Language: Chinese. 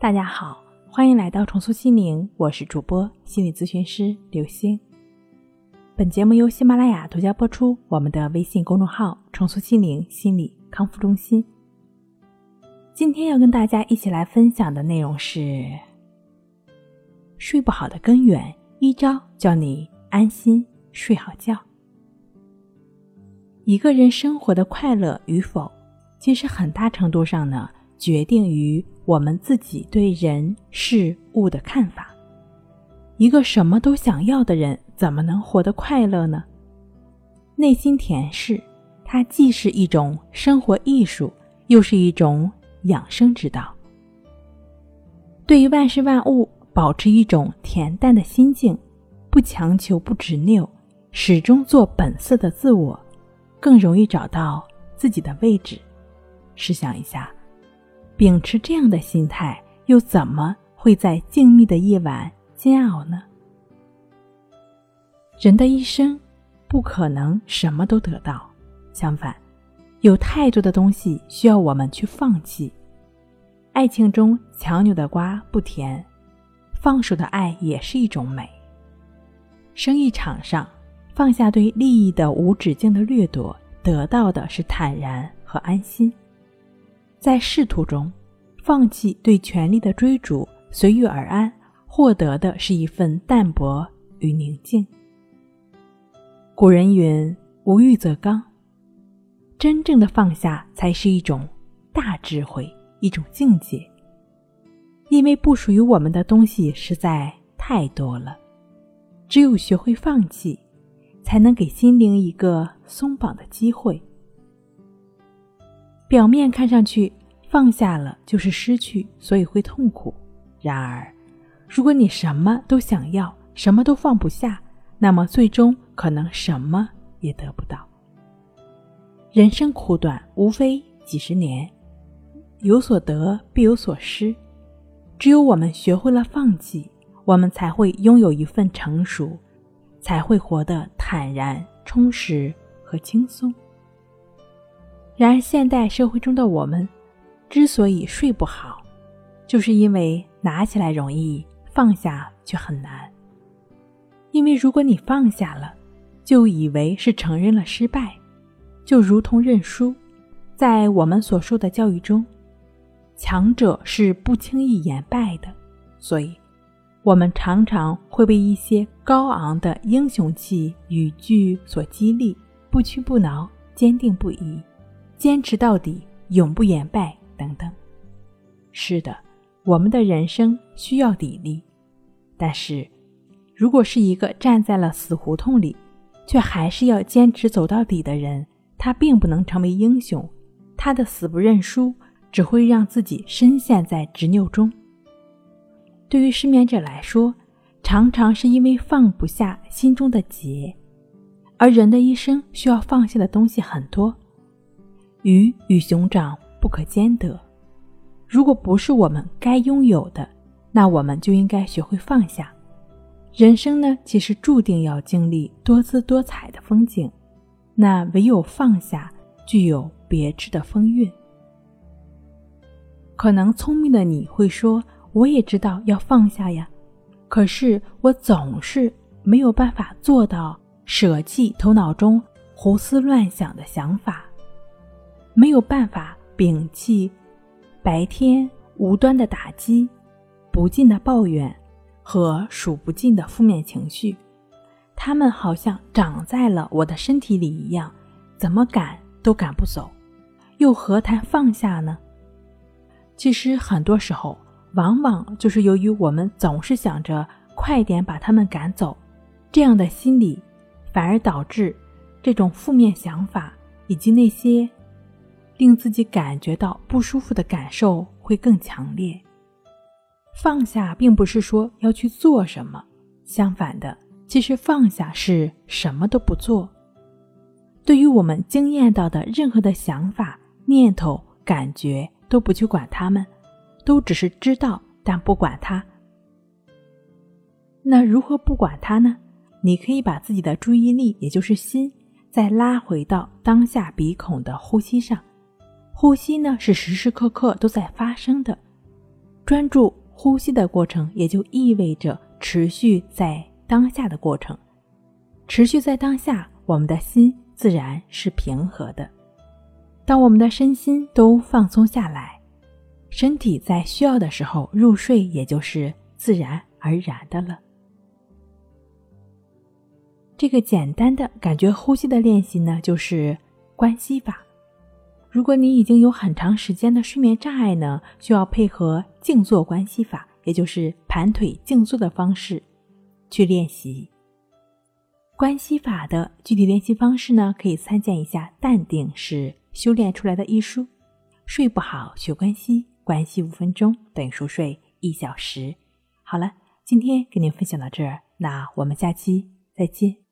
大家好，欢迎来到重塑心灵，我是主播心理咨询师刘星。本节目由喜马拉雅独家播出。我们的微信公众号“重塑心灵心理康复中心”。今天要跟大家一起来分享的内容是：睡不好的根源，一招叫你安心睡好觉。一个人生活的快乐与否，其实很大程度上呢，决定于我们自己对人事物的看法。一个什么都想要的人，怎么能活得快乐呢？内心恬适，它既是一种生活艺术，又是一种养生之道。对于万事万物，保持一种恬淡的心境，不强求，不执拗，始终做本色的自我。更容易找到自己的位置。试想一下，秉持这样的心态，又怎么会在静谧的夜晚煎熬呢？人的一生不可能什么都得到，相反，有太多的东西需要我们去放弃。爱情中强扭的瓜不甜，放手的爱也是一种美。生意场上。放下对利益的无止境的掠夺，得到的是坦然和安心；在仕途中，放弃对权力的追逐，随遇而安，获得的是一份淡泊与宁静。古人云：“无欲则刚。”真正的放下，才是一种大智慧，一种境界。因为不属于我们的东西实在太多了，只有学会放弃。才能给心灵一个松绑的机会。表面看上去放下了就是失去，所以会痛苦。然而，如果你什么都想要，什么都放不下，那么最终可能什么也得不到。人生苦短，无非几十年，有所得必有所失。只有我们学会了放弃，我们才会拥有一份成熟。才会活得坦然、充实和轻松。然而，现代社会中的我们之所以睡不好，就是因为拿起来容易，放下却很难。因为如果你放下了，就以为是承认了失败，就如同认输。在我们所受的教育中，强者是不轻易言败的，所以。我们常常会被一些高昂的英雄气语句所激励，不屈不挠，坚定不移，坚持到底，永不言败等等。是的，我们的人生需要砥砺，但是，如果是一个站在了死胡同里，却还是要坚持走到底的人，他并不能成为英雄，他的死不认输只会让自己深陷在执拗中。对于失眠者来说，常常是因为放不下心中的结，而人的一生需要放下的东西很多。鱼与熊掌不可兼得，如果不是我们该拥有的，那我们就应该学会放下。人生呢，其实注定要经历多姿多彩的风景，那唯有放下，具有别致的风韵。可能聪明的你会说。我也知道要放下呀，可是我总是没有办法做到舍弃头脑中胡思乱想的想法，没有办法摒弃白天无端的打击、不尽的抱怨和数不尽的负面情绪，他们好像长在了我的身体里一样，怎么赶都赶不走，又何谈放下呢？其实很多时候。往往就是由于我们总是想着快点把他们赶走，这样的心理，反而导致这种负面想法以及那些令自己感觉到不舒服的感受会更强烈。放下并不是说要去做什么，相反的，其实放下是什么都不做。对于我们经验到的任何的想法、念头、感觉，都不去管他们。都只是知道，但不管它。那如何不管它呢？你可以把自己的注意力，也就是心，再拉回到当下鼻孔的呼吸上。呼吸呢，是时时刻刻都在发生的。专注呼吸的过程，也就意味着持续在当下的过程。持续在当下，我们的心自然是平和的。当我们的身心都放松下来，身体在需要的时候入睡，也就是自然而然的了。这个简单的感觉呼吸的练习呢，就是关系法。如果你已经有很长时间的睡眠障碍呢，需要配合静坐关系法，也就是盘腿静坐的方式去练习关系法的具体练习方式呢，可以参见一下《淡定是修炼出来的》一书。睡不好学关系，关系五分钟等于熟睡一小时。好了，今天跟您分享到这儿，那我们下期再见。